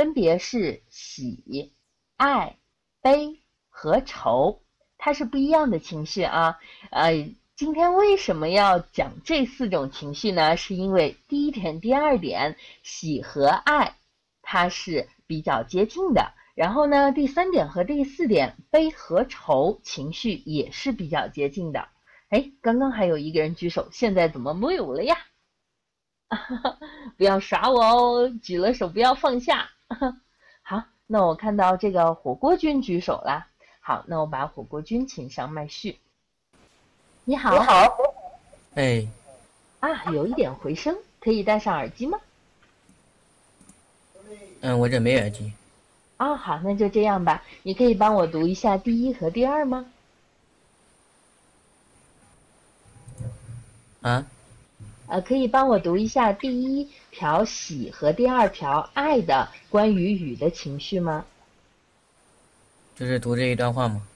分别是喜、爱、悲和愁，它是不一样的情绪啊。呃，今天为什么要讲这四种情绪呢？是因为第一点、第二点，喜和爱，它是比较接近的。然后呢，第三点和第四点，悲和愁情绪也是比较接近的。哎，刚刚还有一个人举手，现在怎么没有了呀？不要耍我哦，举了手不要放下。好，那我看到这个火锅君举手了。好，那我把火锅君请上麦序。你好，你好，哎，啊，有一点回声，可以戴上耳机吗？嗯，我这没耳机。啊，好，那就这样吧。你可以帮我读一下第一和第二吗？啊，呃，可以帮我读一下第一条喜和第二条爱的关于雨的情绪吗？就是读这一段话吗？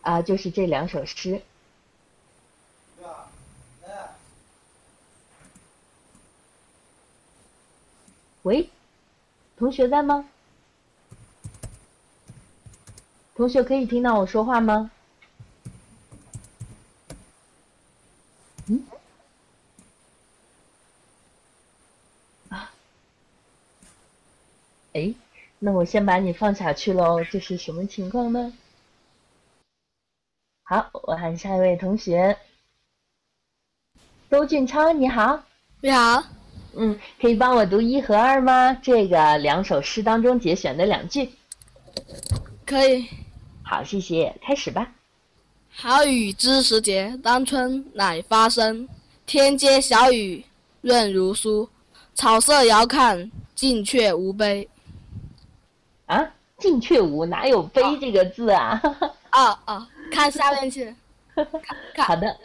啊，就是这两首诗。喂，同学在吗？同学可以听到我说话吗？哎，那我先把你放下去喽。这是什么情况呢？好，我喊下一位同学，周俊超，你好。你好，嗯，可以帮我读一和二吗？这个两首诗当中节选的两句。可以。好，谢谢，开始吧。好雨知时节，当春乃发生。天街小雨润如酥，草色遥看近却无悲。啊，进却无哪有悲这个字啊？哦哦，看下面去。看好的，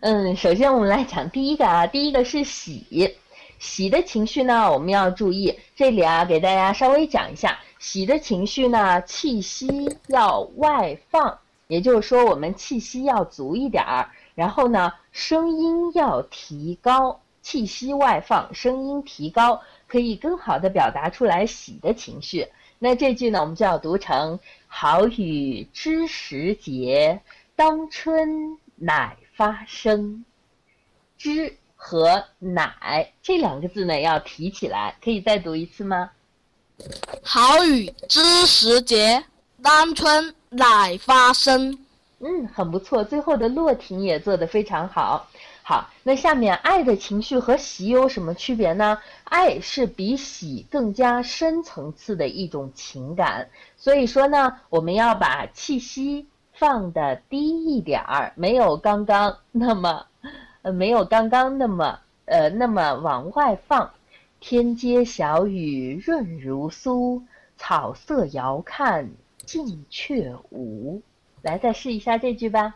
嗯，首先我们来讲第一个啊，第一个是喜，喜的情绪呢，我们要注意，这里啊，给大家稍微讲一下，喜的情绪呢，气息要外放，也就是说，我们气息要足一点儿，然后呢，声音要提高，气息外放，声音提高，可以更好的表达出来喜的情绪。那这句呢，我们就要读成“好雨知时节，当春乃发生”。知和乃这两个字呢，要提起来，可以再读一次吗？好雨知时节，当春乃发生。嗯，很不错，最后的落停也做得非常好。好，那下面爱的情绪和喜有什么区别呢？爱是比喜更加深层次的一种情感，所以说呢，我们要把气息放的低一点儿，没有刚刚那么，呃，没有刚刚那么，呃，那么往外放。天街小雨润如酥，草色遥看近却无。来，再试一下这句吧。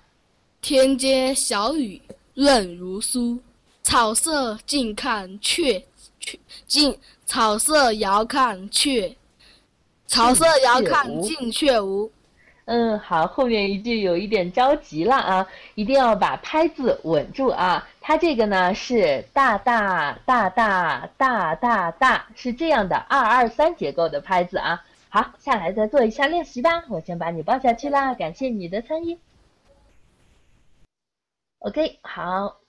天街小雨润如酥，草色近看却却近，草色遥看却，草色遥看近却无。嗯，好，后面一句有一点着急了啊，一定要把拍子稳住啊。它这个呢是大大大大大大大，是这样的二二三结构的拍子啊。好，下来再做一下练习吧。我先把你抱下去啦，感谢你的参与。OK，好。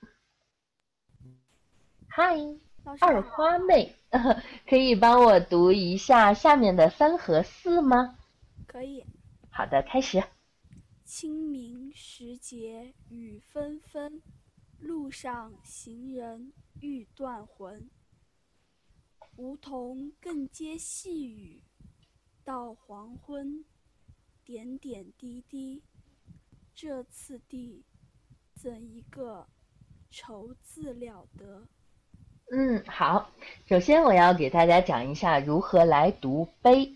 嗨，二花妹，可以帮我读一下下面的三和四吗？可以。好的，开始。清明时节雨纷纷，路上行人欲断魂。梧桐更接细雨，到黄昏，点点滴滴，这次第，怎一个愁字了得！嗯，好。首先我要给大家讲一下如何来读悲。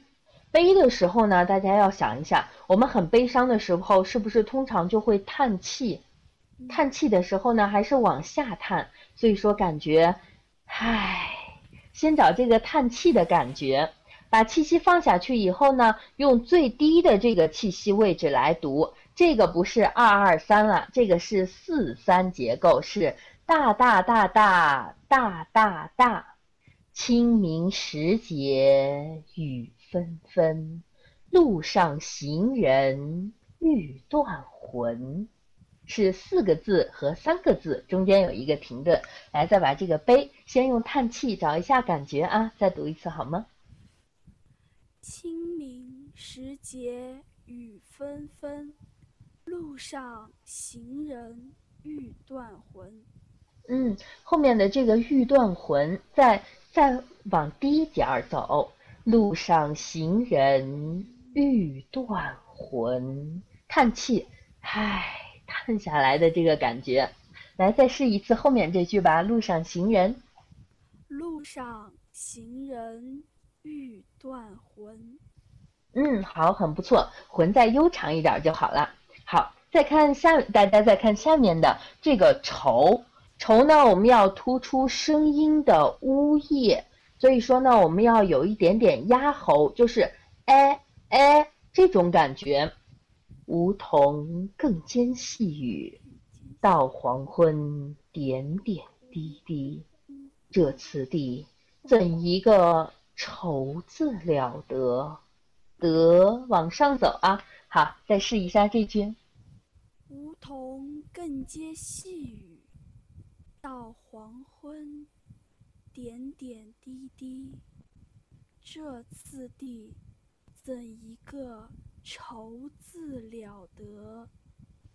悲的时候呢，大家要想一下，我们很悲伤的时候，是不是通常就会叹气？叹气的时候呢，还是往下叹，所以说感觉，唉，先找这个叹气的感觉，把气息放下去以后呢，用最低的这个气息位置来读，这个不是二二三了，这个是四三结构，是大大大大大大大，清明时节雨纷纷，路上行人欲断魂。是四个字和三个字，中间有一个停顿。来，再把这个悲先用叹气找一下感觉啊，再读一次好吗？清明时节雨纷纷，路上行人欲断魂。嗯，后面的这个欲断魂，再再往低点儿走，路上行人欲断魂，叹气，唉。叹下来的这个感觉，来再试一次后面这句吧。路上行人，路上行人欲断魂。嗯，好，很不错，魂再悠长一点就好了。好，再看下，大家再看下面的这个愁，愁呢，我们要突出声音的呜咽，所以说呢，我们要有一点点压喉，就是哎哎这种感觉。梧桐更兼细雨，到黄昏点点滴滴。这次第，怎一个愁字了得！得往上走啊！好，再试一下这句。梧桐更接细雨，到黄昏点点滴滴。这次第，怎一个？愁字了得，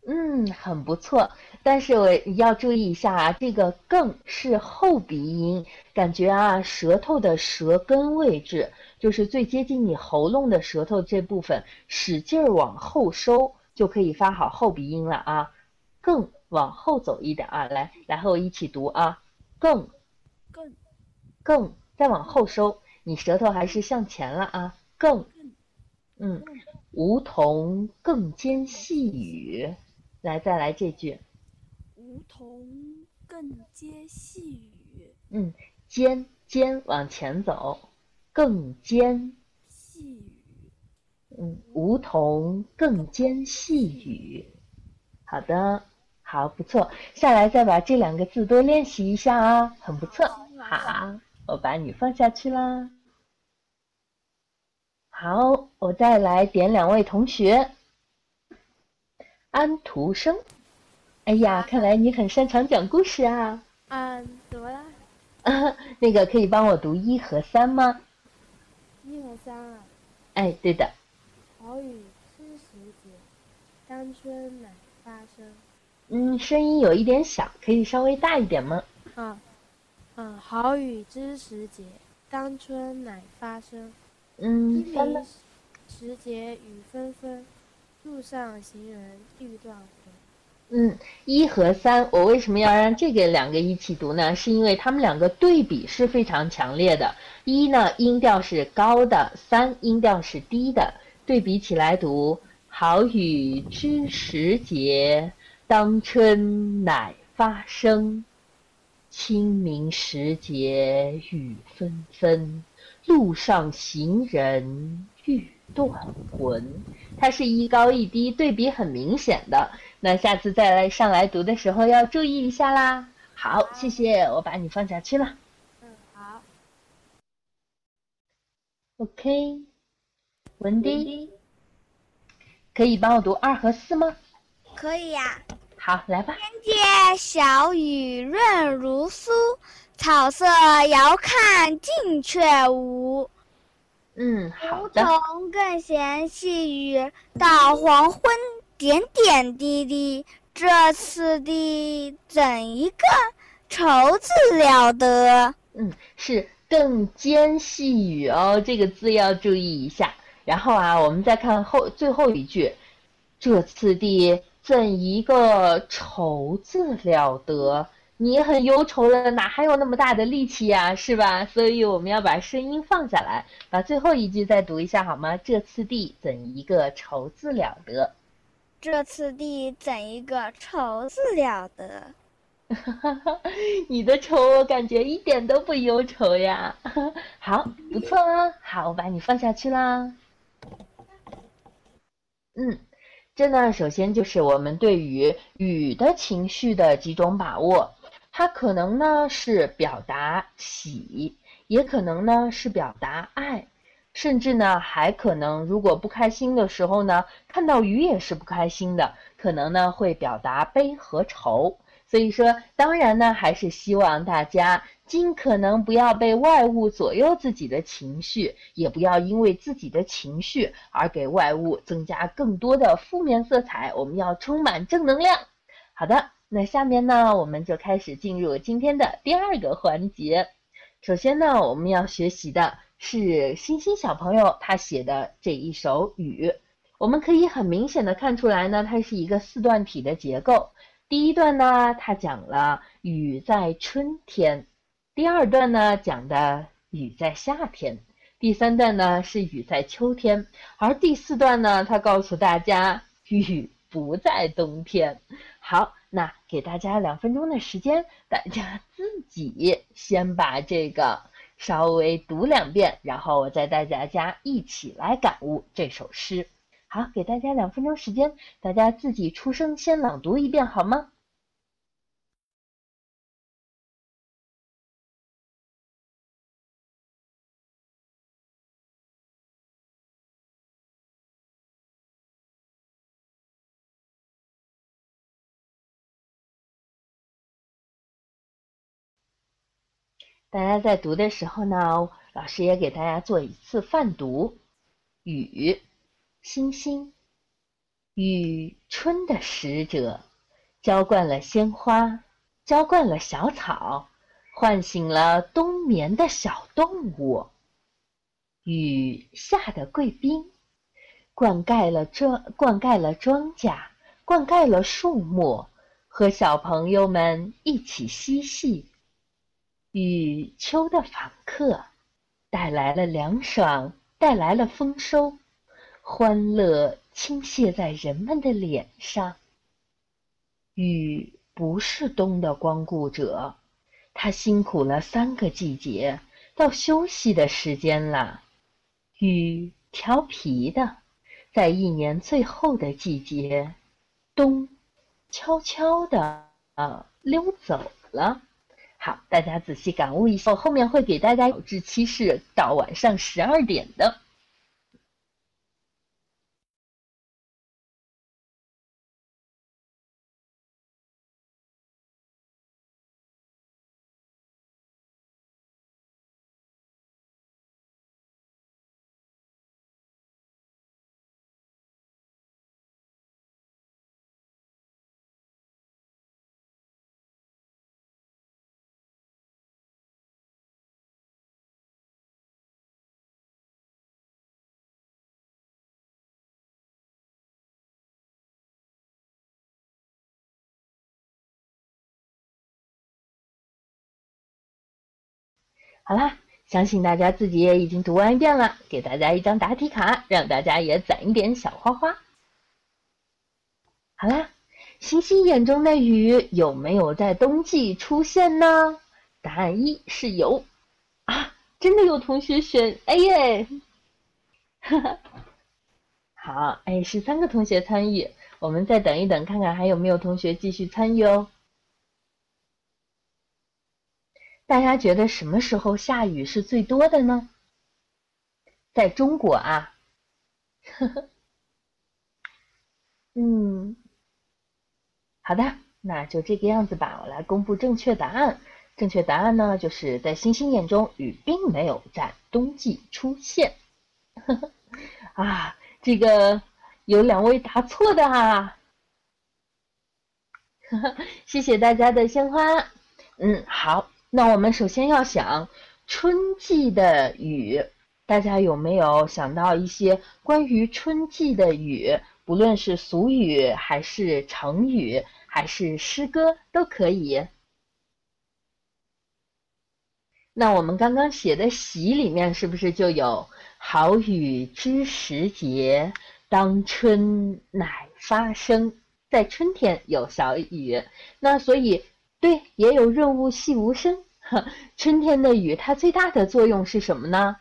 嗯，很不错。但是我要注意一下啊，这个“更”是后鼻音，感觉啊，舌头的舌根位置，就是最接近你喉咙的舌头这部分，使劲儿往后收，就可以发好后鼻音了啊。更往后走一点啊，来，来和我一起读啊，更，更，更，再往后收，你舌头还是向前了啊，更，嗯。梧桐更兼细雨，来，再来这句。梧桐更兼细雨。嗯，兼兼往前走，更兼。嗯，梧桐更兼细雨。好的，好，不错。下来再把这两个字多练习一下啊，很不错。好，我把你放下去啦。好，我再来点两位同学。安徒生，哎呀，看来你很擅长讲故事啊。嗯，怎么了？那个可以帮我读一和三吗？一和三啊。哎，对的。好雨知时节，当春乃发生。嗯，声音有一点小，可以稍微大一点吗？嗯，嗯，好雨知时节，当春乃发生。嗯，三呢？时节雨纷纷，路上行人欲断魂。嗯，一和三，我为什么要让这个两个一起读呢？是因为他们两个对比是非常强烈的。一呢，音调是高的；三，音调是低的。对比起来读：好雨知时节，当春乃发生。清明时节雨纷纷。路上行人欲断魂，它是一高一低，对比很明显的。那下次再来上来读的时候要注意一下啦。好，谢谢，我把你放下去了。嗯，好。OK，文迪，可以帮我读二和四吗？可以呀。好，来吧。天街小雨润如酥。草色遥看近却无，嗯，好的。梧桐更兼细雨，到黄昏点点滴滴。这次第怎一个愁字了得？嗯，是更兼细雨哦，这个字要注意一下。然后啊，我们再看后最后一句，这次第怎一个愁字了得？你很忧愁了，哪还有那么大的力气呀，是吧？所以我们要把声音放下来，把最后一句再读一下好吗？这次第怎一个愁字了得？这次第怎一个愁字了得？你的愁我感觉一点都不忧愁呀。好，不错啊。好，我把你放下去啦。嗯，这呢，首先就是我们对于雨的情绪的几种把握。它可能呢是表达喜，也可能呢是表达爱。甚至呢还可能，如果不开心的时候呢，看到雨也是不开心的，可能呢会表达悲和愁。所以说，当然呢，还是希望大家尽可能不要被外物左右自己的情绪，也不要因为自己的情绪而给外物增加更多的负面色彩。我们要充满正能量。好的，那下面呢，我们就开始进入今天的第二个环节。首先呢，我们要学习的是星星小朋友他写的这一首语。我们可以很明显的看出来呢，它是一个四段体的结构。第一段呢，它讲了雨在春天；第二段呢，讲的雨在夏天；第三段呢是雨在秋天；而第四段呢，它告诉大家雨不在冬天。好，那给大家两分钟的时间，大家自己先把这个稍微读两遍，然后我再带大家一起来感悟这首诗。好，给大家两分钟时间，大家自己出声先朗读一遍好吗？大家在读的时候呢，老师也给大家做一次泛读。雨，星星，雨，春的使者，浇灌了鲜花，浇灌了小草，唤醒了冬眠的小动物。雨下的贵宾，灌溉了庄，灌溉了庄稼，灌溉了树木，和小朋友们一起嬉戏。雨秋的访客，带来了凉爽，带来了丰收，欢乐倾泻在人们的脸上。雨不是冬的光顾者，它辛苦了三个季节，到休息的时间了。雨调皮的，在一年最后的季节，冬悄悄的啊溜走了。好，大家仔细感悟一下，我后面会给大家日期是到晚上十二点的。好啦，相信大家自己也已经读完一遍了，给大家一张答题卡，让大家也攒一点小花花。好啦，星星眼中的雨有没有在冬季出现呢？答案一是有啊，真的有同学选 A 耶！好，哎，十三个同学参与，我们再等一等，看看还有没有同学继续参与哦。大家觉得什么时候下雨是最多的呢？在中国啊，呵呵，嗯，好的，那就这个样子吧。我来公布正确答案。正确答案呢，就是在星星眼中，雨并没有在冬季出现。呵呵，啊，这个有两位答错的啊，谢谢大家的鲜花。嗯，好。那我们首先要想春季的雨，大家有没有想到一些关于春季的雨？不论是俗语，还是成语，还是诗歌，都可以。那我们刚刚写的《喜》里面是不是就有“好雨知时节，当春乃发生”？在春天有小雨，那所以对，也有“润物细无声”。春天的雨，它最大的作用是什么呢？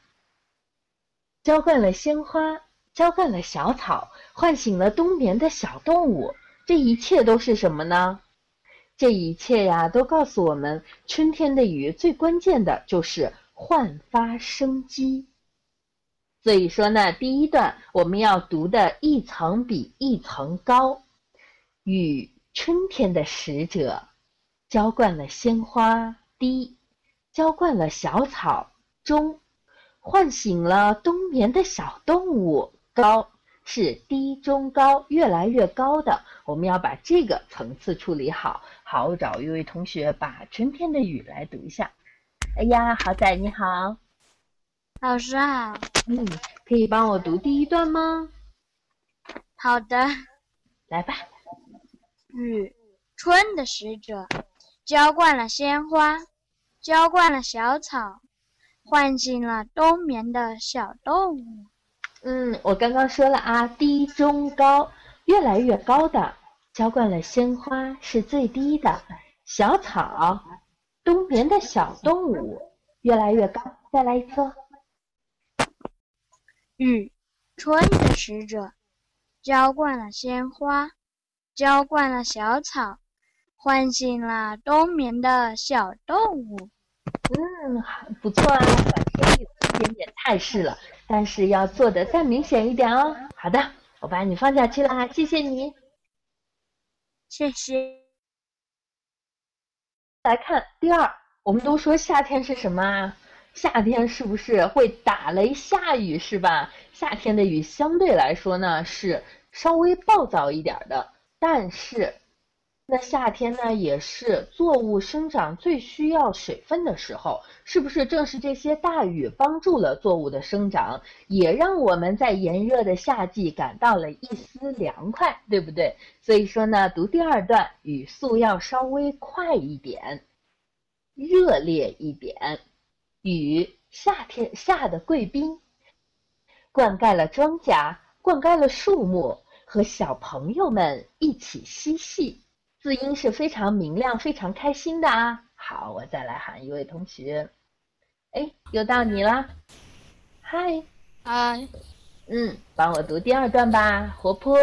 浇灌了鲜花，浇灌了小草，唤醒了冬眠的小动物。这一切都是什么呢？这一切呀，都告诉我们，春天的雨最关键的就是焕发生机。所以说呢，第一段我们要读的一层比一层高。雨，春天的使者，浇灌了鲜花滴，浇灌了小草中，唤醒了冬眠的小动物高。是低中高，越来越高的。我们要把这个层次处理好。好，找一位同学把春天的雨来读一下。哎呀，好仔你好，老师好。嗯，可以帮我读第一段吗？好的，来吧。雨，春的使者，浇灌了鲜花，浇灌了小草，唤醒了冬眠的小动物。嗯，我刚刚说了啊，低中高，越来越高的，浇灌了鲜花是最低的，小草，冬眠的小动物，越来越高。再来一次。雨，春的使者，浇灌了鲜花，浇灌了小草，唤醒了冬眠的小动物。嗯，不错啊，晚上有一点点态势了。但是要做的再明显一点哦。好的，我把你放下去了，谢谢你，谢谢。来看第二，我们都说夏天是什么啊？夏天是不是会打雷下雨是吧？夏天的雨相对来说呢是稍微暴躁一点的，但是。那夏天呢，也是作物生长最需要水分的时候，是不是？正是这些大雨帮助了作物的生长，也让我们在炎热的夏季感到了一丝凉快，对不对？所以说呢，读第二段语速要稍微快一点，热烈一点。雨，夏天下的贵宾，灌溉了庄稼，灌溉了树木，和小朋友们一起嬉戏。字音是非常明亮、非常开心的啊！好，我再来喊一位同学。哎，又到你了。嗨，嗨，嗯，帮我读第二段吧，活泼、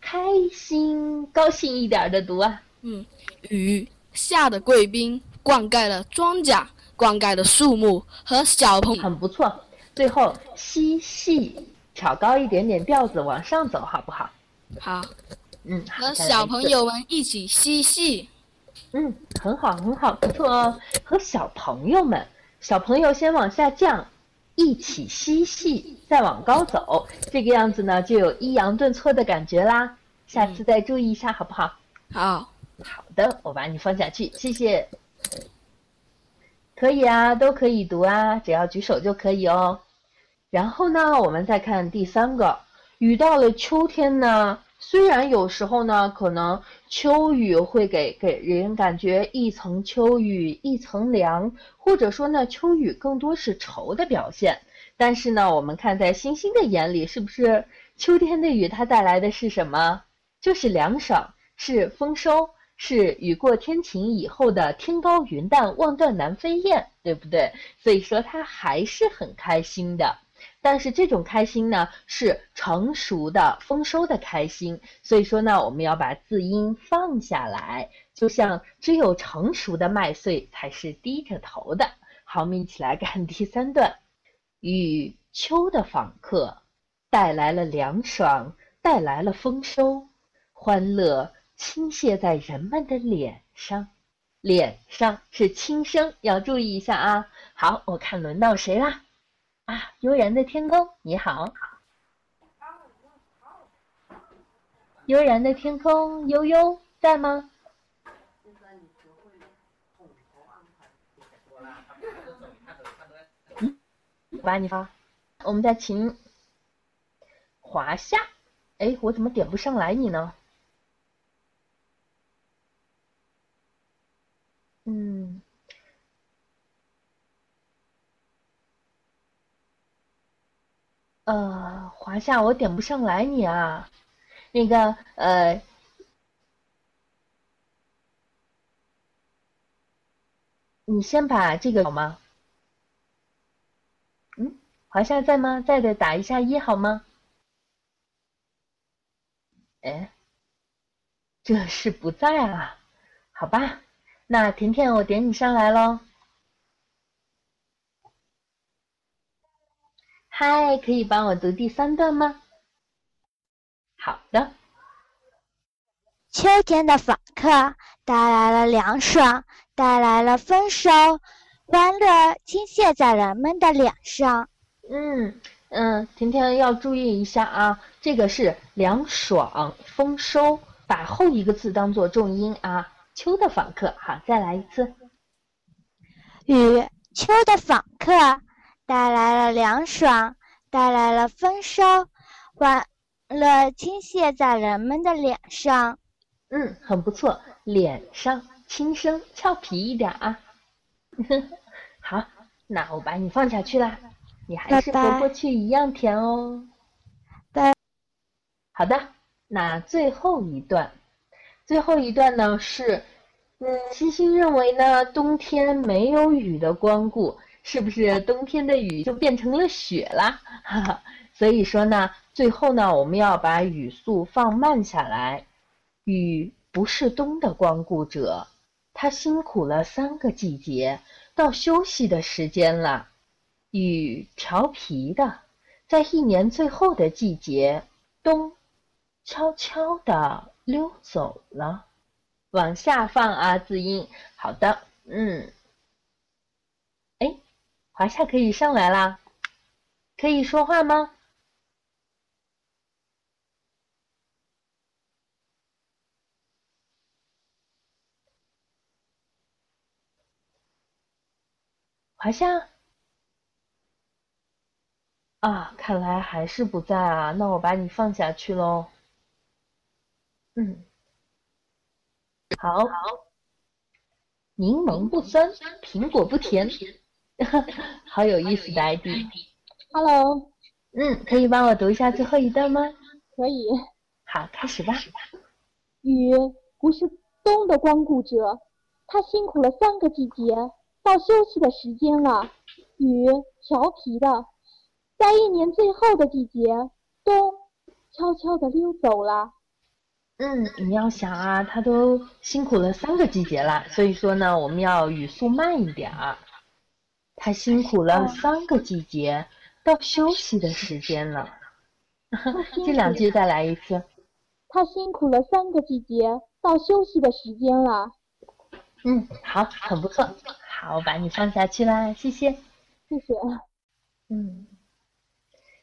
开心、高兴一点的读啊。嗯，雨下的贵宾灌溉了庄稼，灌溉了树木和小朋友。很不错。最后嬉戏，挑高一点点调子往上走，好不好？好。嗯，和小朋友们一起嬉戏。嗯，很好，很好，不错哦。和小朋友们，小朋友先往下降，一起嬉戏，再往高走，这个样子呢，就有抑扬顿挫的感觉啦。下次再注意一下，好不好？好，好的，我把你放下去，谢谢。可以啊，都可以读啊，只要举手就可以哦。然后呢，我们再看第三个，雨到了秋天呢。虽然有时候呢，可能秋雨会给给人感觉一层秋雨一层凉，或者说呢，秋雨更多是愁的表现。但是呢，我们看在星星的眼里，是不是秋天的雨它带来的是什么？就是凉爽，是丰收，是雨过天晴以后的天高云淡，望断南飞雁，对不对？所以说它还是很开心的。但是这种开心呢，是成熟的丰收的开心，所以说呢，我们要把字音放下来，就像只有成熟的麦穗才是低着头的。好，我们一起来看第三段，雨秋的访客，带来了凉爽，带来了丰收，欢乐倾泻在人们的脸上，脸上是轻声，要注意一下啊。好，我看轮到谁啦？啊，悠然的天空，你好。悠然的天空，悠悠在吗？嗯，把你发，我们再请华夏。哎，我怎么点不上来你呢？嗯。呃，华夏，我点不上来你啊，那个呃，你先把这个好吗？嗯，华夏在吗？在的打一下一好吗？哎，这是不在啊？好吧，那甜甜，我点你上来喽。嗨，可以帮我读第三段吗？好的。秋天的访客带来了凉爽，带来了丰收，欢乐倾泻在人们的脸上。嗯嗯，甜甜要注意一下啊，这个是凉爽、丰收，把后一个字当做重音啊。秋的访客，好，再来一次。雨，秋的访客带来了凉爽，带来了丰收，欢乐倾泻在人们的脸上。嗯，很不错，脸上轻声俏皮一点啊。好，那我把你放下去啦，你还是和过去一样甜哦。拜。好的，那最后一段，最后一段呢是，嗯，星星认为呢，冬天没有雨的光顾，是不是冬天的雨就变成了雪啦？所以说呢，最后呢，我们要把语速放慢下来。雨不是冬的光顾者，他辛苦了三个季节，到休息的时间了。雨调皮的，在一年最后的季节，冬悄悄地溜走了。往下放啊，字音。好的，嗯。哎，华夏可以上来啦，可以说话吗？华夏啊，看来还是不在啊，那我把你放下去喽。嗯，好。柠檬不酸，苹果不甜，好有意思的 ID。Hello。嗯，可以帮我读一下最后一段吗？可以。好，开始吧。雨不是冬的光顾者，他辛苦了三个季节。到休息的时间了，雨调皮的，在一年最后的季节，冬悄悄的溜走了。嗯，你要想啊，他都辛苦了三个季节了，所以说呢，我们要语速慢一点儿。他辛苦了三个季节，到休息的时间了。这两句再来一次。他辛苦了三个季节，到休息的时间了。嗯，好，很不错。好，我把你放下去啦，谢谢，谢谢。嗯，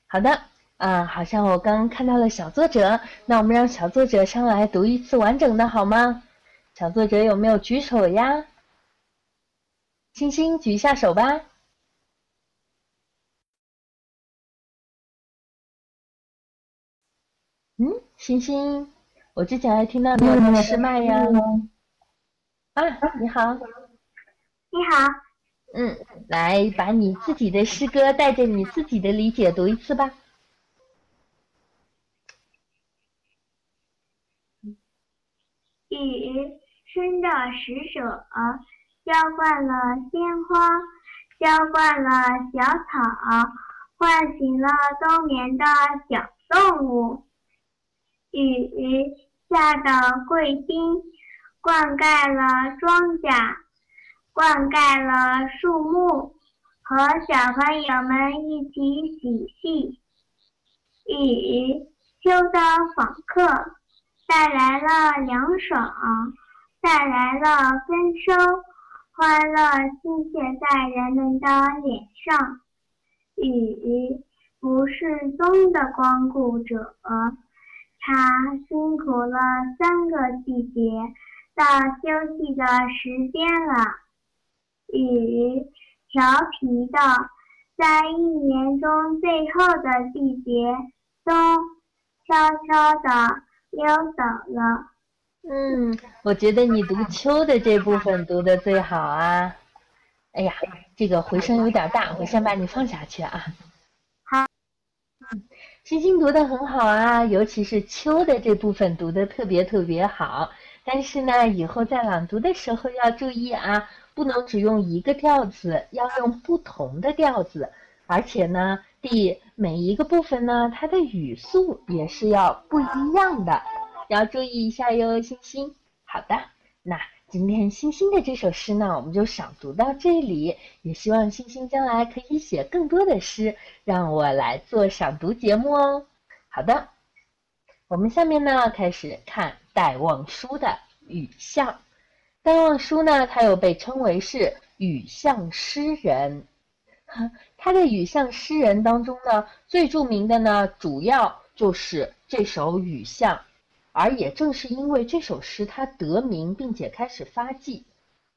好的，啊，好像我刚看到了小作者，那我们让小作者上来读一次完整的，好吗？小作者有没有举手呀？星星举一下手吧。嗯，星星，我之前还听到你有试麦呀。啊，你好。你好，嗯，来把你自己的诗歌带着你自己的理解读一次吧。雨伸着石手，浇灌了鲜花，浇灌了小草，唤醒了冬眠的小动物。雨下的贵宾，灌溉了庄稼。灌溉了树木，和小朋友们一起嬉戏。雨，秋的访客，带来了凉爽，带来了丰收，欢乐倾泻在人们的脸上。雨，不是冬的光顾者，他辛苦了三个季节，到休息的时间了。雨调皮的，在一年中最后的季节，冬悄悄的溜走了。嗯，我觉得你读秋的这部分读的最好啊。哎呀，这个回声有点大，我先把你放下去啊。好。嗯，星星读的很好啊，尤其是秋的这部分读的特别特别好。但是呢，以后在朗读的时候要注意啊。不能只用一个调子，要用不同的调子，而且呢，第每一个部分呢，它的语速也是要不一样的，要注意一下哟，星星。好的，那今天星星的这首诗呢，我们就赏读到这里。也希望星星将来可以写更多的诗，让我来做赏读节目哦。好的，我们下面呢开始看戴望舒的雨巷。戴望舒呢，他又被称为是雨巷诗人。他的雨巷诗人当中呢，最著名的呢，主要就是这首《雨巷》。而也正是因为这首诗，它得名，并且开始发迹。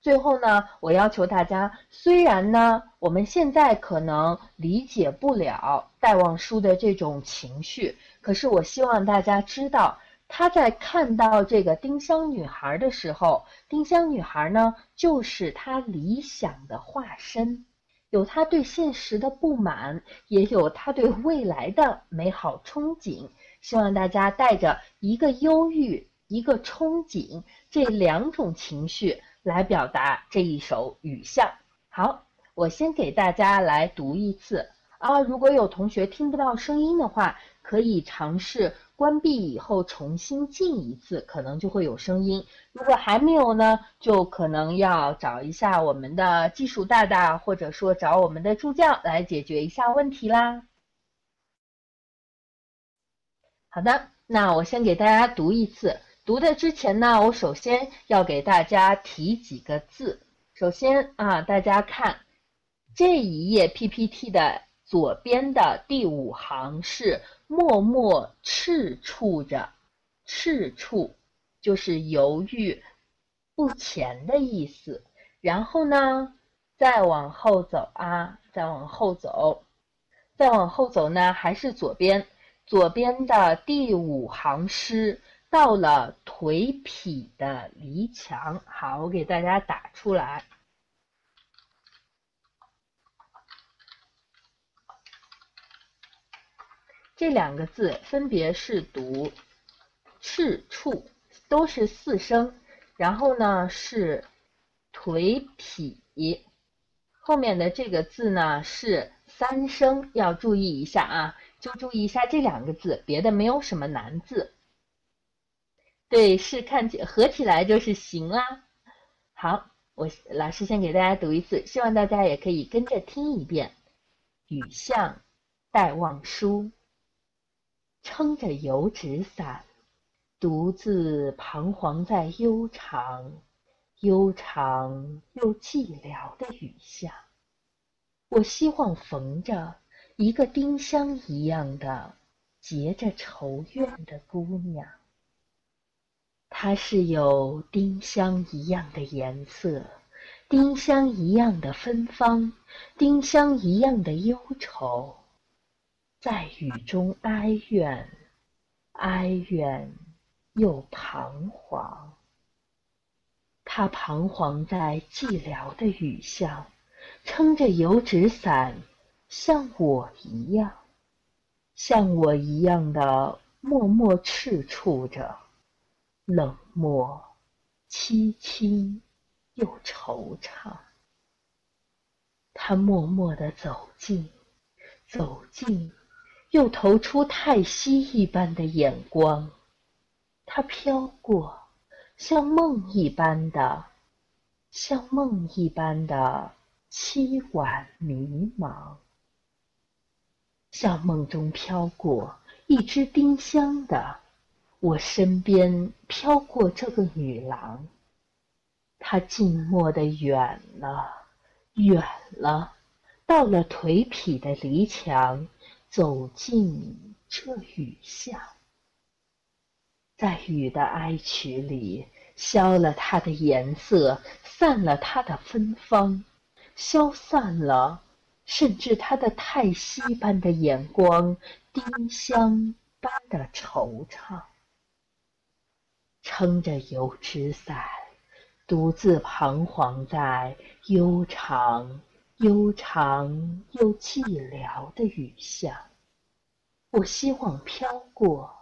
最后呢，我要求大家，虽然呢，我们现在可能理解不了戴望舒的这种情绪，可是我希望大家知道，他在看到这个丁香女孩的时候，丁香女孩呢，就是他理想的化身，有他对现实的不满，也有他对未来的美好憧憬。希望大家带着一个忧郁、一个憧憬这两种情绪来表达这一首雨巷。好，我先给大家来读一次啊。如果有同学听不到声音的话，可以尝试关闭以后重新进一次，可能就会有声音。如果还没有呢，就可能要找一下我们的技术大大，或者说找我们的助教来解决一下问题啦。好的，那我先给大家读一次。读的之前呢，我首先要给大家提几个字。首先啊，大家看这一页 PPT 的左边的第五行是“默默赤处着”，赤处就是犹豫不前的意思。然后呢，再往后走啊，再往后走，再往后走呢，还是左边。左边的第五行诗到了颓圮的篱墙，好，我给大家打出来。这两个字分别是读“赤处”，都是四声，然后呢是“颓圮”，后面的这个字呢是三声，要注意一下啊。就注意一下这两个字，别的没有什么难字。对，是看起合起来就是行啦。好，我老师先给大家读一次，希望大家也可以跟着听一遍。雨巷，戴望舒，撑着油纸伞，独自彷徨在悠长、悠长又寂寥的雨巷。我希望逢着。一个丁香一样的结着愁怨的姑娘，她是有丁香一样的颜色，丁香一样的芬芳，丁香一样的忧愁，在雨中哀怨，哀怨又彷徨。她彷徨在寂寥的雨巷，撑着油纸伞。像我一样，像我一样的默默赤处着，冷漠、凄清又惆怅。他默默地走近，走近，又投出太息一般的眼光。他飘过，像梦一般的，像梦一般的凄婉迷茫。像梦中飘过一只丁香的，我身边飘过这个女郎。她静默的远了，远了，到了颓圮的篱墙，走进这雨巷，在雨的哀曲里，消了它的颜色，散了它的芬芳，消散了。甚至他的叹息般的眼光，丁香般的惆怅，撑着油纸伞，独自彷徨在悠长、悠长又寂寥的雨巷。我希望飘过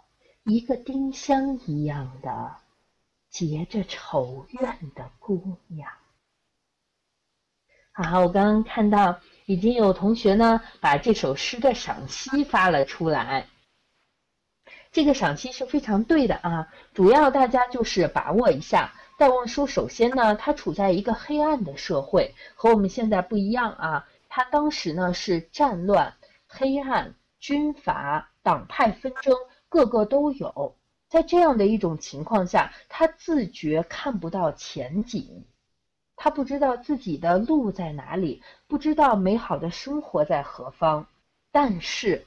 一个丁香一样的结着愁怨的姑娘。好，我刚刚看到。已经有同学呢把这首诗的赏析发了出来，这个赏析是非常对的啊！主要大家就是把握一下戴望舒首先呢，他处在一个黑暗的社会，和我们现在不一样啊。他当时呢是战乱、黑暗、军阀、党派纷争，个个都有。在这样的一种情况下，他自觉看不到前景，他不知道自己的路在哪里，不知道美好的生活在何方。但是，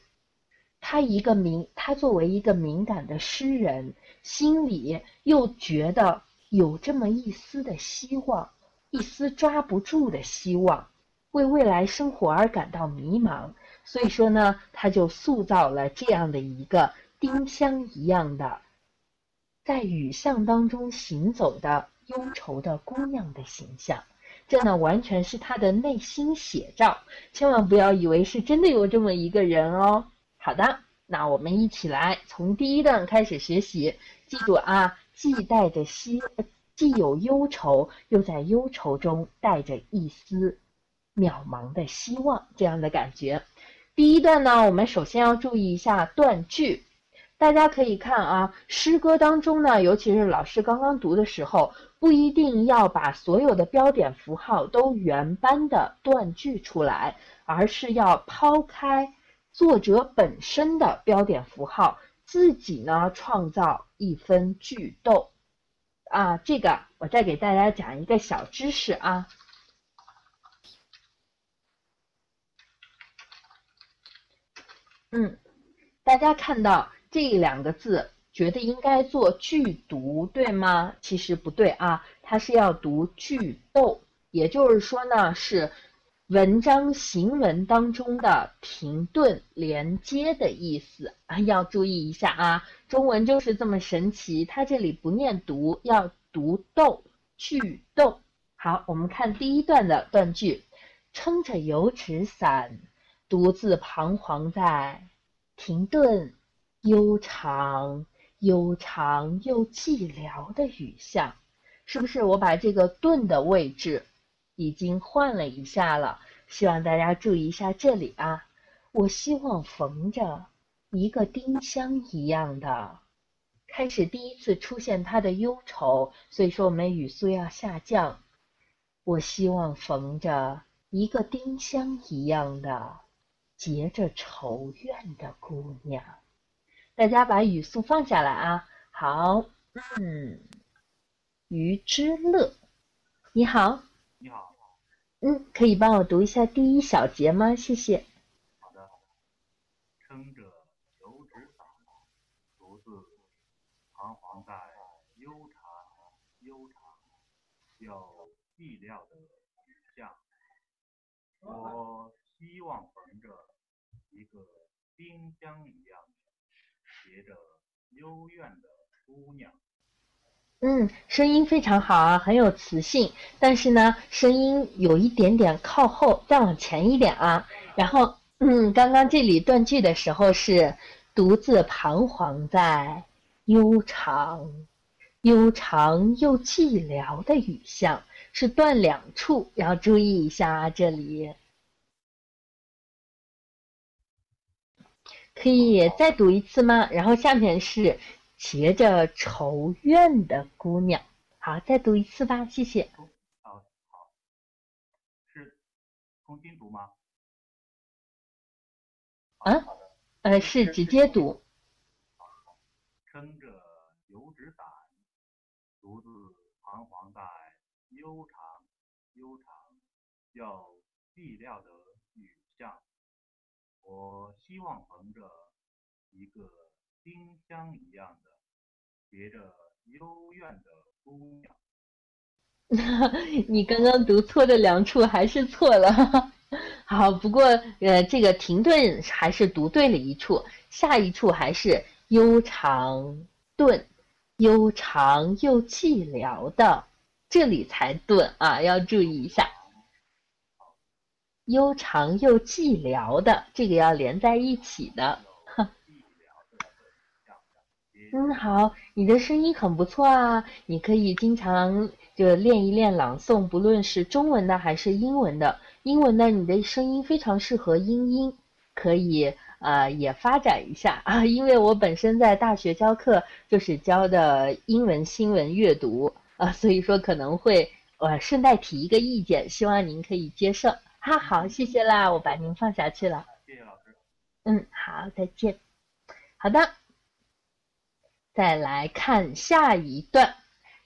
他一个敏，他作为一个敏感的诗人，心里又觉得有这么一丝的希望，一丝抓不住的希望，为未来生活而感到迷茫。所以说呢，他就塑造了这样的一个丁香一样的。在雨巷当中行走的忧愁的姑娘的形象，这呢完全是她的内心写照，千万不要以为是真的有这么一个人哦。好的，那我们一起来从第一段开始学习，记住啊，既带着希，既有忧愁，又在忧愁中带着一丝渺茫的希望，这样的感觉。第一段呢，我们首先要注意一下断句。大家可以看啊，诗歌当中呢，尤其是老师刚刚读的时候，不一定要把所有的标点符号都原班的断句出来，而是要抛开作者本身的标点符号，自己呢创造一分句逗。啊，这个我再给大家讲一个小知识啊。嗯，大家看到。这两个字觉得应该做句读，对吗？其实不对啊，它是要读句逗，也就是说呢，是文章行文当中的停顿连接的意思啊，要注意一下啊。中文就是这么神奇，它这里不念读，要读逗句逗。好，我们看第一段的断句：撑着油纸伞，独自彷徨在停顿。悠长、悠长又寂寥的雨巷，是不是？我把这个顿的位置已经换了一下了，希望大家注意一下这里啊。我希望缝着一个丁香一样的，开始第一次出现他的忧愁，所以说我们语速要下降。我希望缝着一个丁香一样的，结着愁怨的姑娘。大家把语速放下来啊！好，嗯，于之乐，你好，你好，嗯，可以帮我读一下第一小节吗？谢谢。好的，撑着油纸伞，独自彷徨在悠长、悠长又寂寥的雨巷。我希望逢着一个丁香一样。携着幽怨的姑娘，嗯，声音非常好啊，很有磁性，但是呢，声音有一点点靠后，再往前一点啊。然后，嗯，刚刚这里断句的时候是独自彷徨在悠长、悠长又寂寥的雨巷，是断两处，要注意一下啊，这里。可以再读一次吗？然后下面是结着愁怨的姑娘。好，再读一次吧，谢谢。好，好，是重新读吗？啊？呃，是直接读。撑着油纸伞，独自彷徨在悠长、悠长又寂寥的。我希望横着一个丁香一样的结着幽怨的姑娘。你刚刚读错的两处还是错了。好，不过呃，这个停顿还是读对了一处，下一处还是悠长顿，悠长又寂寥的，这里才顿啊，要注意一下。悠长又寂寥的，这个要连在一起的。嗯，好，你的声音很不错啊，你可以经常就练一练朗诵，不论是中文的还是英文的。英文的，你的声音非常适合英音，可以呃也发展一下啊。因为我本身在大学教课，就是教的英文新闻阅读，啊，所以说可能会呃顺带提一个意见，希望您可以接受。哈，好，谢谢啦，我把您放下去了。谢谢老师。嗯，好，再见。好的，再来看下一段。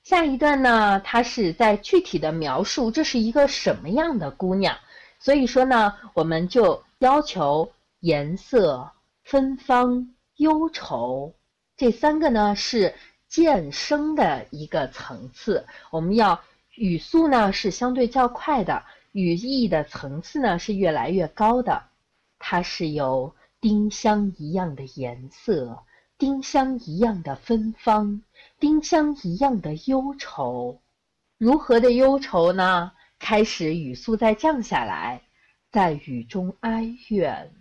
下一段呢，它是在具体的描述这是一个什么样的姑娘，所以说呢，我们就要求颜色、芬芳、忧愁这三个呢是渐升的一个层次。我们要语速呢是相对较快的，语义的层次呢是越来越高的。它是有丁香一样的颜色，丁香一样的芬芳。丁香一样的忧愁，如何的忧愁呢？开始语速在降下来，在雨中哀怨，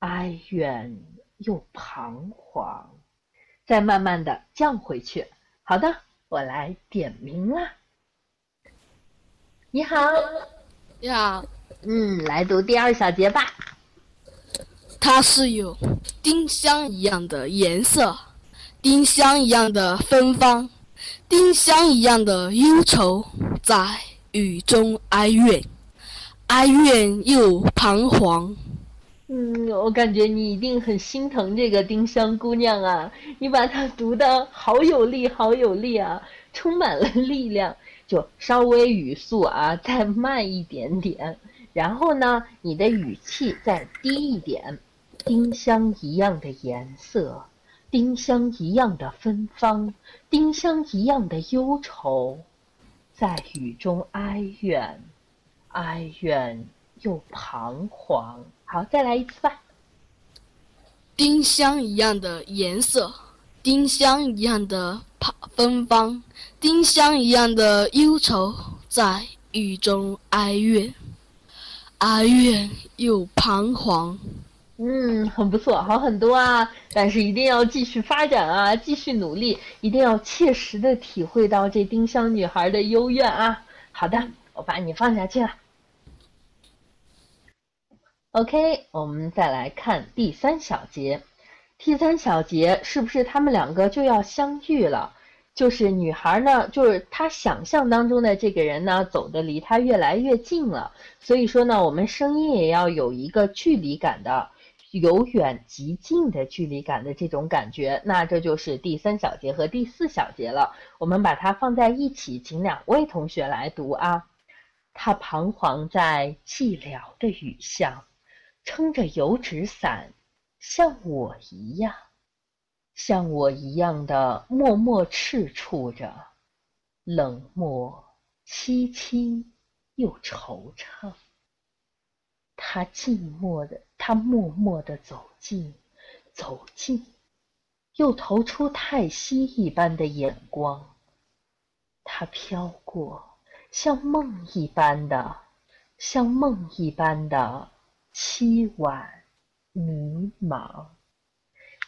哀怨又彷徨，再慢慢的降回去。好的，我来点名啦。你好，你好，嗯，来读第二小节吧。它是有丁香一样的颜色。丁香一样的芬芳，丁香一样的忧愁，在雨中哀怨，哀怨又彷徨。嗯，我感觉你一定很心疼这个丁香姑娘啊！你把它读的好有力，好有力啊，充满了力量。就稍微语速啊再慢一点点，然后呢，你的语气再低一点。丁香一样的颜色。丁香一样的芬芳，丁香一样的忧愁，在雨中哀怨，哀怨又彷徨。好，再来一次吧。丁香一样的颜色，丁香一样的芳芬芳，丁香一样的忧愁，在雨中哀怨，哀怨又彷徨。嗯，很不错，好很多啊！但是一定要继续发展啊，继续努力，一定要切实的体会到这丁香女孩的幽怨啊！好的，我把你放下去了。OK，我们再来看第三小节。第三小节是不是他们两个就要相遇了？就是女孩呢，就是她想象当中的这个人呢，走的离她越来越近了。所以说呢，我们声音也要有一个距离感的。由远及近的距离感的这种感觉，那这就是第三小节和第四小节了。我们把它放在一起，请两位同学来读啊。他彷徨在寂寥的雨巷，撑着油纸伞，像我一样，像我一样的默默赤触着，冷漠、凄清又惆怅。他静默的，他默默的走近，走近，又投出太息一般的眼光。他飘过，像梦一般的，像梦一般的凄婉迷茫。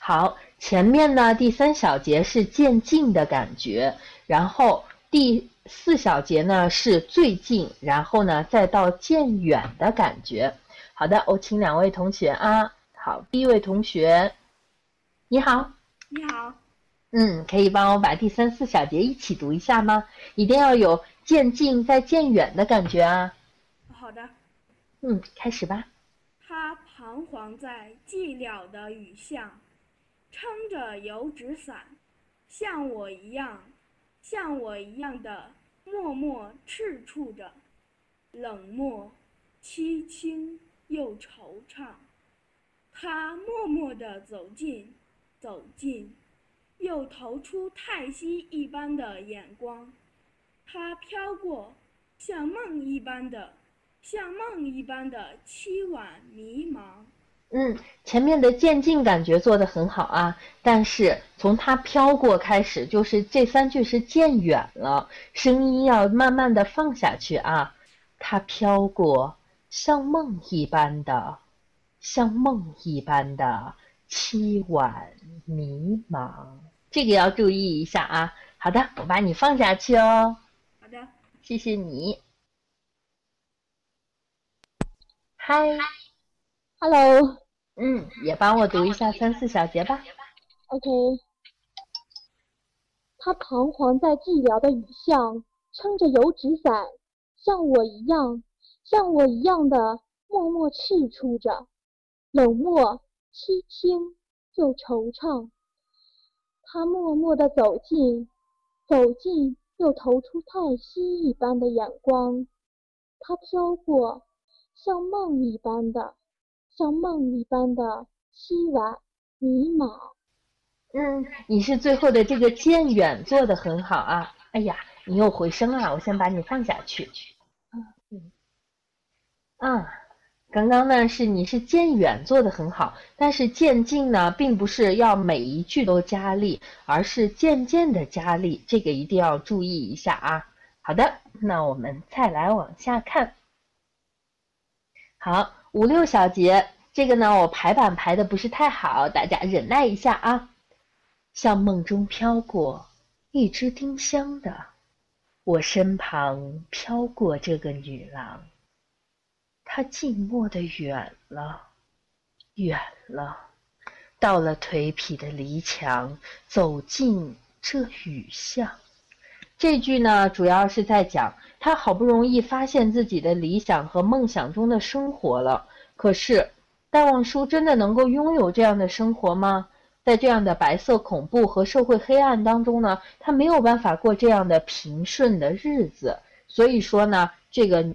好，前面呢，第三小节是渐近的感觉，然后第四小节呢是最近，然后呢再到渐远的感觉。好的，我请两位同学啊。好，第一位同学，你好。你好。嗯，可以帮我把第三四小节一起读一下吗？一定要有渐近再渐远的感觉啊。好的。嗯，开始吧。他彷徨在寂寥的雨巷，撑着油纸伞，像我一样，像我一样的默默赤触着，冷漠，凄清。又惆怅，他默默地走近，走近，又投出叹息一般的眼光。他飘过，像梦一般的，像梦一般的凄婉迷茫。嗯，前面的渐进感觉做得很好啊，但是从它飘过开始，就是这三句是渐远了，声音要慢慢的放下去啊。它飘过。像梦一般的，像梦一般的凄婉迷茫，这个要注意一下啊。好的，我把你放下去哦。好的，谢谢你。嗨，Hello，嗯，也帮我读一下三四小节吧。OK。他彷徨在寂寥的雨巷，撑着油纸伞，像我一样，像我一样的默默赤出着，冷漠、凄清又惆怅。他默默地走近，走近又投出叹息一般的眼光。他飘过，像梦一般的，像梦一般的凄婉迷茫。嗯，你是最后的这个渐远做的很好啊！哎呀，你又回声了，我先把你放下去。嗯，啊，刚刚呢是你是渐远做的很好，但是渐进呢并不是要每一句都加力，而是渐渐的加力，这个一定要注意一下啊。好的，那我们再来往下看。好，五六小节，这个呢，我排版排的不是太好，大家忍耐一下啊。像梦中飘过一只丁香的，我身旁飘过这个女郎，她静默的远了，远了，到了颓圮的篱墙，走进这雨巷。这句呢，主要是在讲他好不容易发现自己的理想和梦想中的生活了。可是，戴望舒真的能够拥有这样的生活吗？在这样的白色恐怖和社会黑暗当中呢，他没有办法过这样的平顺的日子。所以说呢，这个，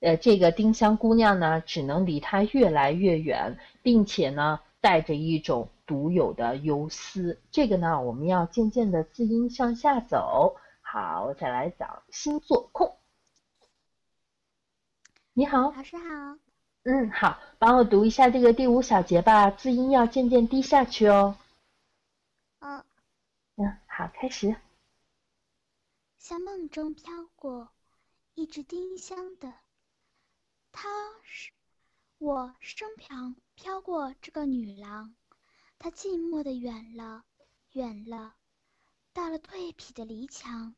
呃，这个丁香姑娘呢，只能离他越来越远，并且呢，带着一种独有的忧思。这个呢，我们要渐渐的字音向下走。好，我再来找星座控。你好，老师好。嗯，好，帮我读一下这个第五小节吧，字音要渐渐低下去哦。嗯。嗯，好，开始。像梦中飘过一只丁香的，她是我身旁飘过这个女郎，她寂寞的远了，远了，到了蜕皮的篱墙。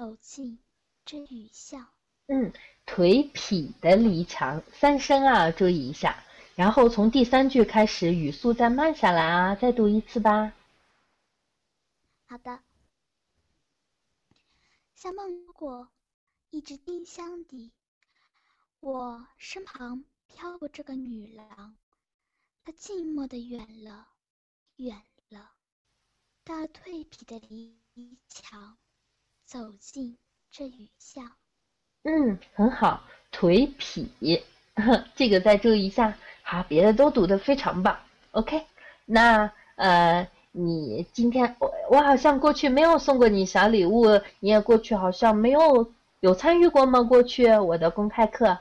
走进这雨巷。嗯，颓圮的篱墙，三声啊，注意一下。然后从第三句开始，语速再慢下来啊，再读一次吧。好的。像梦过一只丁香的，我身旁飘过这个女郎，她寂寞的远了，远了，到蜕皮的篱墙。走进这雨巷，嗯，很好，颓圮，这个再注意一下。好，别的都读的非常棒。OK，那呃，你今天我我好像过去没有送过你小礼物，你也过去好像没有有参与过吗？过去我的公开课。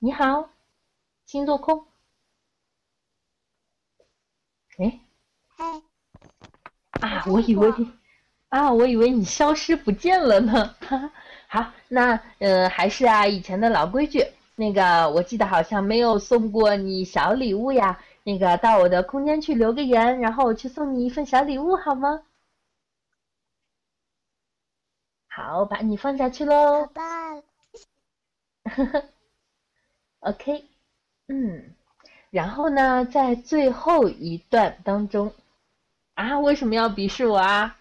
你好，星座空。哎。嗨。啊，我以为你，啊，我以为你消失不见了呢。好，那呃，还是啊，以前的老规矩。那个，我记得好像没有送过你小礼物呀。那个，到我的空间去留个言，然后我去送你一份小礼物，好吗？好，把你放下去喽。好的。呵呵。OK，嗯，然后呢，在最后一段当中。啊，为什么要鄙视我啊？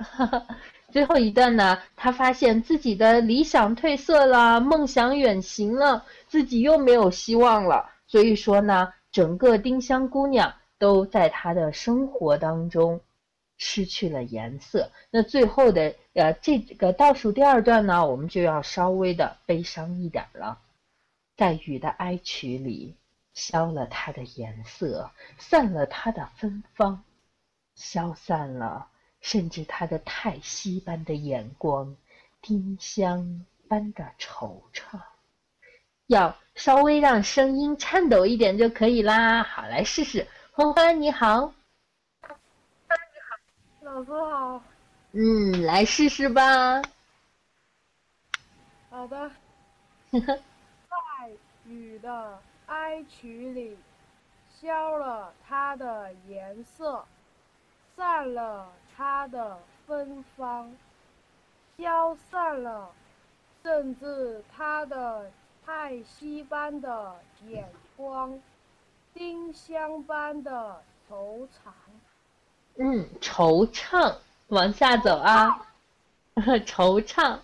最后一段呢，他发现自己的理想褪色了，梦想远行了，自己又没有希望了。所以说呢，整个丁香姑娘都在他的生活当中失去了颜色。那最后的呃这个倒数第二段呢，我们就要稍微的悲伤一点了，在雨的哀曲里，消了它的颜色，散了它的芬芳。消散了，甚至他的叹息般的眼光，丁香般的惆怅。要稍微让声音颤抖一点就可以啦。好，来试试。欢欢你好，你好，老师好。嗯，来试试吧。好的。在雨的哀曲里，消了它的颜色。散了它的芬芳，消散了，甚至它的叹息般的眼光，丁香般的惆怅。嗯，惆怅，往下走啊，惆怅，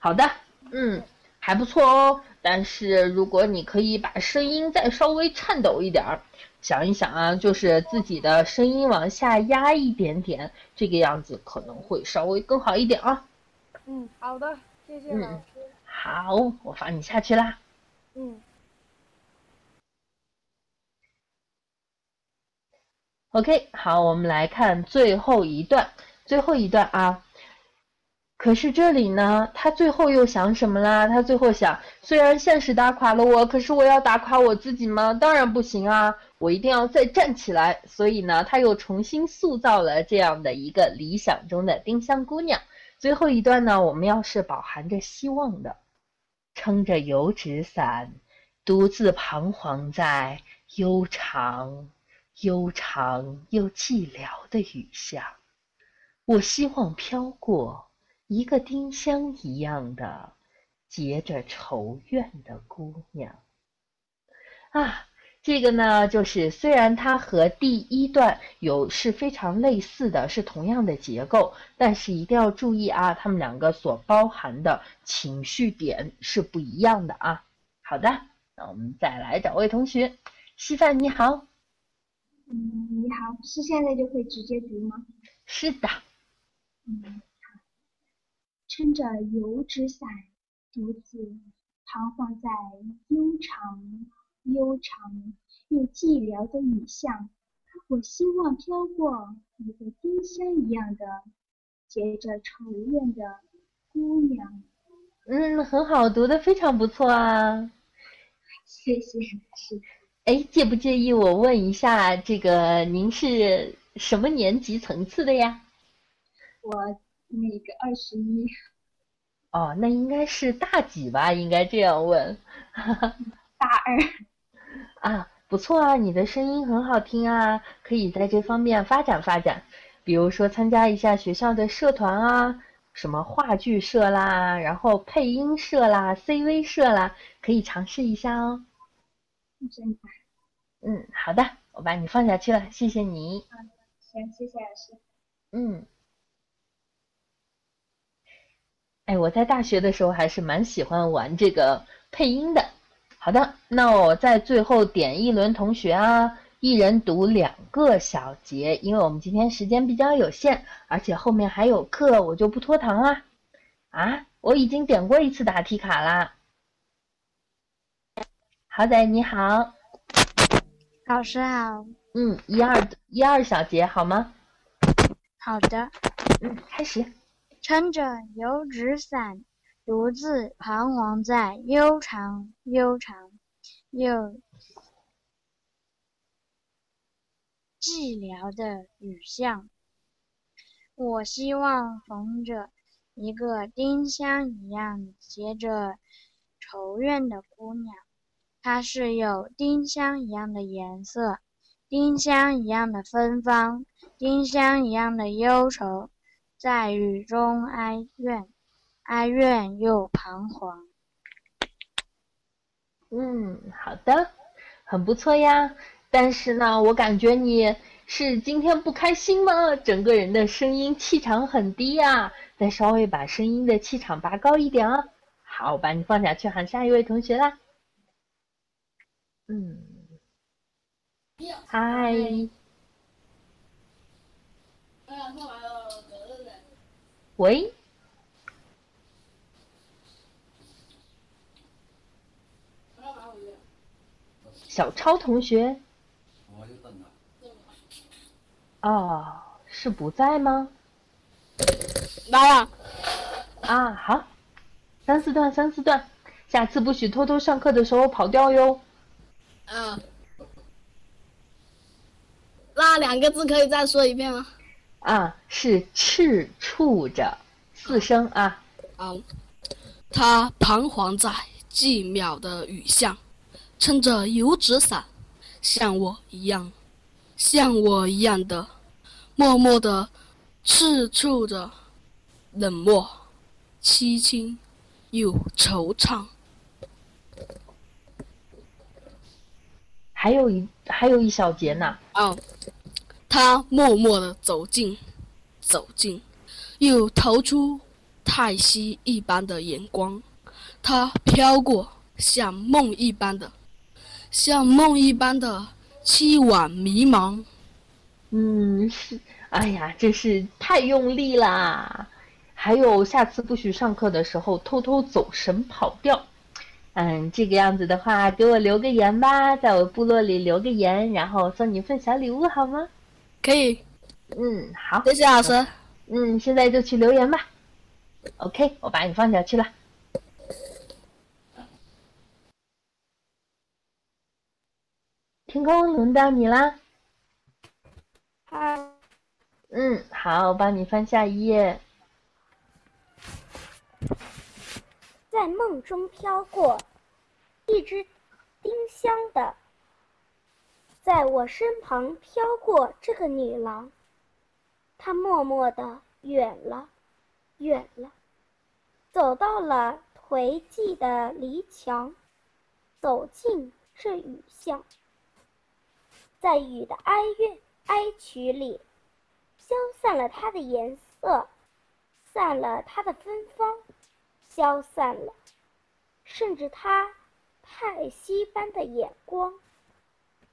好的，嗯，还不错哦。但是如果你可以把声音再稍微颤抖一点儿，想一想啊，就是自己的声音往下压一点点，这个样子可能会稍微更好一点啊。嗯，好的，谢谢嗯老师。好，我放你下去啦。嗯 OK，好，我们来看最后一段，最后一段啊。可是这里呢，他最后又想什么啦？他最后想，虽然现实打垮了我，可是我要打垮我自己吗？当然不行啊！我一定要再站起来。所以呢，他又重新塑造了这样的一个理想中的丁香姑娘。最后一段呢，我们要是饱含着希望的，撑着油纸伞，独自彷徨在悠长。悠长又寂寥的雨下，我希望飘过一个丁香一样的结着愁怨的姑娘。啊，这个呢，就是虽然它和第一段有是非常类似的，是同样的结构，但是一定要注意啊，它们两个所包含的情绪点是不一样的啊。好的，那我们再来找位同学，稀饭你好。嗯，你好，是现在就可以直接读吗？是的，嗯，好。撑着油纸伞，独自彷徨在悠长、悠长又寂寥的雨巷。我希望飘过一个丁香一样的结着愁怨的姑娘。嗯，很好，读的非常不错啊。谢谢老师。哎，介不介意我问一下，这个您是什么年级层次的呀？我那个二十一。哦，那应该是大几吧？应该这样问。大二。啊，不错啊，你的声音很好听啊，可以在这方面发展发展，比如说参加一下学校的社团啊，什么话剧社啦，然后配音社啦、CV 社啦，可以尝试一下哦。真的。嗯，好的，我把你放下去了，谢谢你。嗯，行，谢谢老师。嗯。哎，我在大学的时候还是蛮喜欢玩这个配音的。好的，那我在最后点一轮同学啊，一人读两个小节，因为我们今天时间比较有限，而且后面还有课，我就不拖堂啦。啊，我已经点过一次答题卡啦。好仔，你好，老师好。嗯，一二一二小节好吗？好的。嗯，开始。撑着油纸伞，独自彷徨在悠长、悠长又寂寥的雨巷。我希望逢着一个丁香一样结着愁怨的姑娘。她是有丁香一样的颜色，丁香一样的芬芳，丁香一样的忧愁。在雨中哀怨，哀怨又彷徨。嗯，好的，很不错呀。但是呢，我感觉你是今天不开心吗？整个人的声音气场很低呀，再稍微把声音的气场拔高一点啊。好，我把你放下去，喊下一位同学啦。嗯，嗨。喂，小超同学。哦，是不在吗？来了。啊，好，三四段，三四段，下次不许偷偷上课的时候跑调哟。嗯。那两个字可以再说一遍吗？啊，是赤触着，四声啊。啊，他彷徨在寂寥的雨巷，撑着油纸伞，像我一样，像我一样的，默默的赤触着，冷漠、凄清又惆怅。还有一还有一小节呢。哦。他默默地走近，走近，又投出太息一般的眼光。他飘过，像梦一般的，像梦一般的凄婉迷茫。嗯，是，哎呀，真是太用力啦！还有，下次不许上课的时候偷偷走神跑调。嗯，这个样子的话，给我留个言吧，在我部落里留个言，然后送你一份小礼物，好吗？可以。嗯，好。谢谢老师。嗯，现在就去留言吧。OK，我把你放下去了。天空，轮到你啦。嗨。嗯，好，我帮你翻下一页。在梦中飘过一只丁香的，在我身旁飘过这个女郎，她默默的远了，远了，走到了颓寂的篱墙，走进这雨巷，在雨的哀怨哀曲里，消散了它的颜色，散了它的芬芳。消散了，甚至它叹息般的眼光，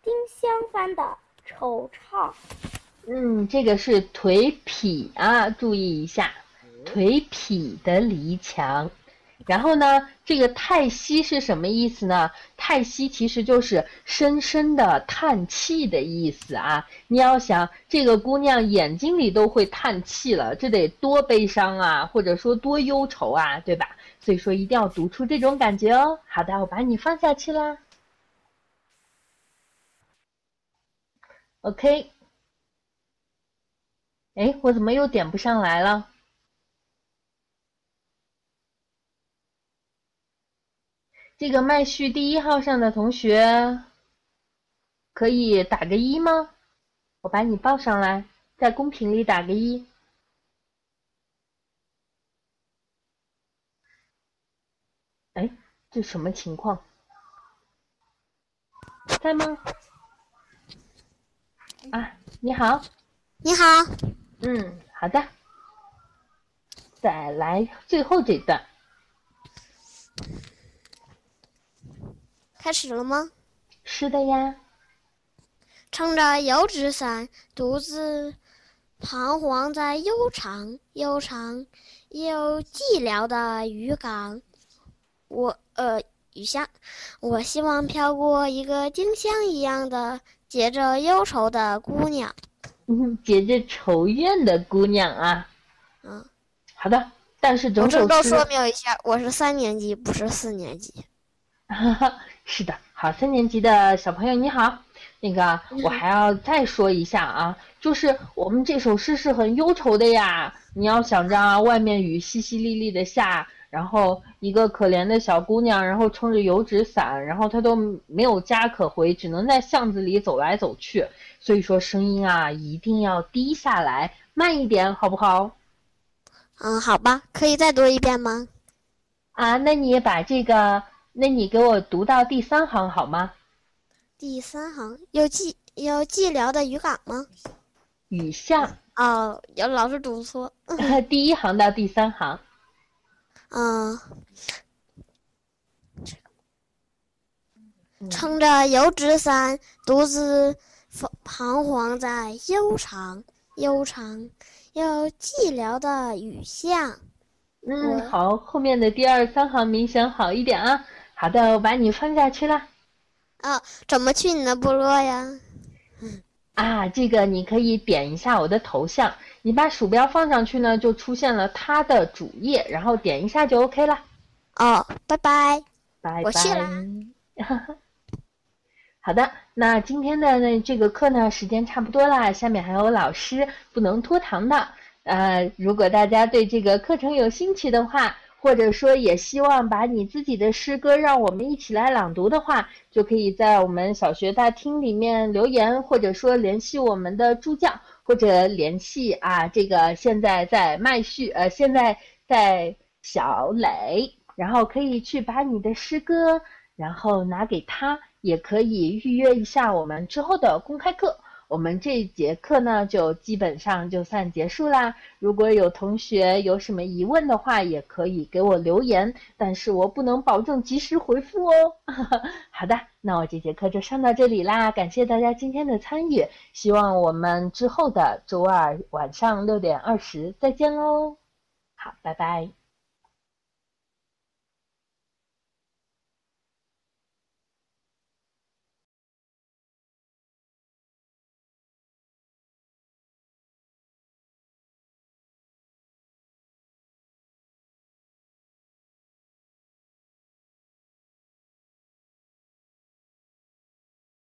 丁香般的惆怅。嗯，这个是颓圮啊，注意一下，颓圮的篱墙。然后呢，这个叹息是什么意思呢？叹息其实就是深深的叹气的意思啊。你要想，这个姑娘眼睛里都会叹气了，这得多悲伤啊，或者说多忧愁啊，对吧？所以说一定要读出这种感觉哦。好的，我把你放下去啦。OK。哎，我怎么又点不上来了？这个麦序第一号上的同学，可以打个一吗？我把你报上来，在公屏里打个一。哎，这什么情况？在吗？啊，你好，你好，嗯，好的，再来最后这段。开始了吗？是的呀。撑着油纸伞，独自彷徨在悠长、悠长又寂寥的渔港。我呃，雨下，我希望飘过一个丁香一样的结着忧愁的姑娘。嗯，结着愁怨的姑娘啊。嗯，好的。但是整首诗。都说明一下，我是三年级，不是四年级。哈哈。是的，好，三年级的小朋友你好，那个我还要再说一下啊，就是我们这首诗是很忧愁的呀。你要想着外面雨淅淅沥沥的下，然后一个可怜的小姑娘，然后撑着油纸伞，然后她都没有家可回，只能在巷子里走来走去。所以说声音啊一定要低下来，慢一点，好不好？嗯，好吧，可以再读一遍吗？啊，那你把这个。那你给我读到第三行好吗？第三行有寂有寂寥的渔港吗？雨巷哦，有老师读错。第一行到第三行。嗯。撑着油纸伞，独自彷徨在悠长、悠长又寂寥的雨巷。嗯，好，后面的第二三行明显好一点啊。好的，我把你放下去了。哦，怎么去你的部落呀？啊，这个你可以点一下我的头像，你把鼠标放上去呢，就出现了它的主页，然后点一下就 OK 了。哦，拜拜，拜拜。我去了。好的，那今天的那这个课呢，时间差不多了，下面还有老师不能拖堂的。呃，如果大家对这个课程有兴趣的话。或者说也希望把你自己的诗歌让我们一起来朗读的话，就可以在我们小学大厅里面留言，或者说联系我们的助教，或者联系啊这个现在在麦序呃现在在小磊，然后可以去把你的诗歌然后拿给他，也可以预约一下我们之后的公开课。我们这一节课呢就基本上就算结束啦。如果有同学有什么疑问的话，也可以给我留言，但是我不能保证及时回复哦。好的，那我这节课就上到这里啦，感谢大家今天的参与，希望我们之后的周二晚上六点二十再见喽。好，拜拜。